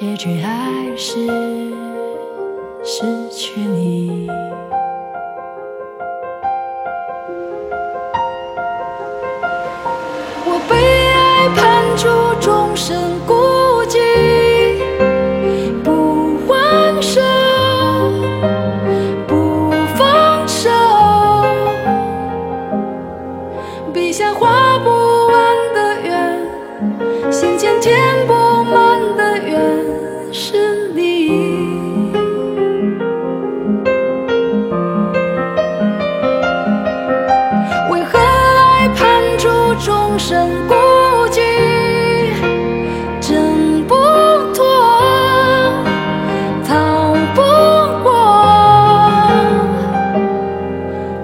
结局还是失去你。终身孤寂？挣不脱，逃不过，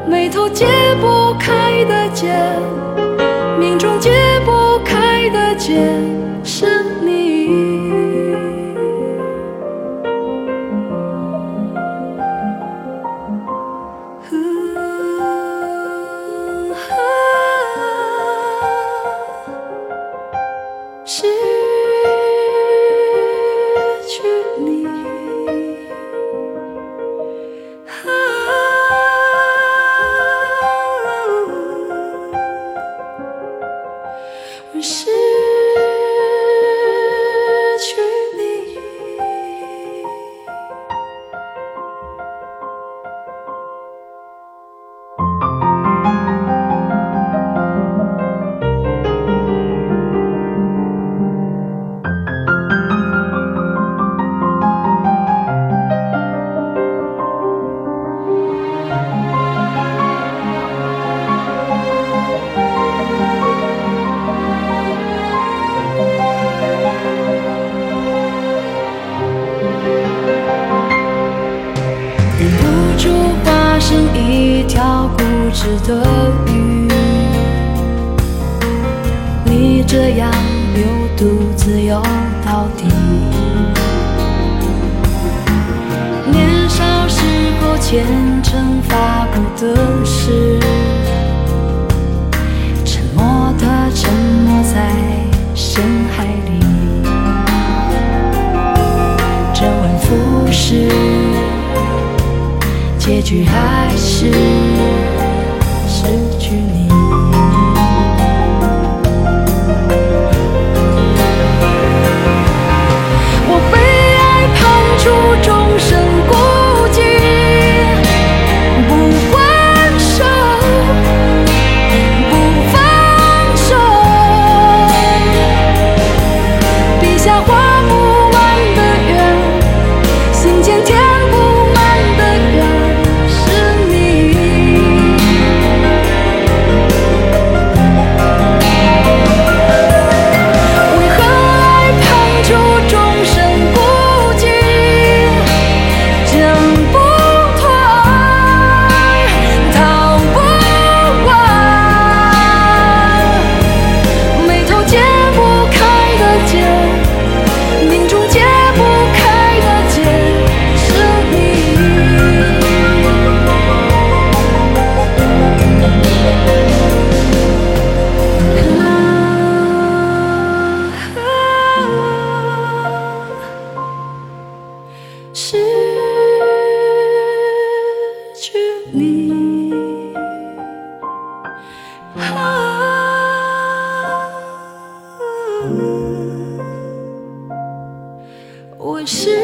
眉头解不开的结，命中解不开的结，条固执的鱼，你这样流独自游到底。年少时候虔诚发过的誓，沉默的沉没在深海里，周而复始。结局还是失去失去你，我失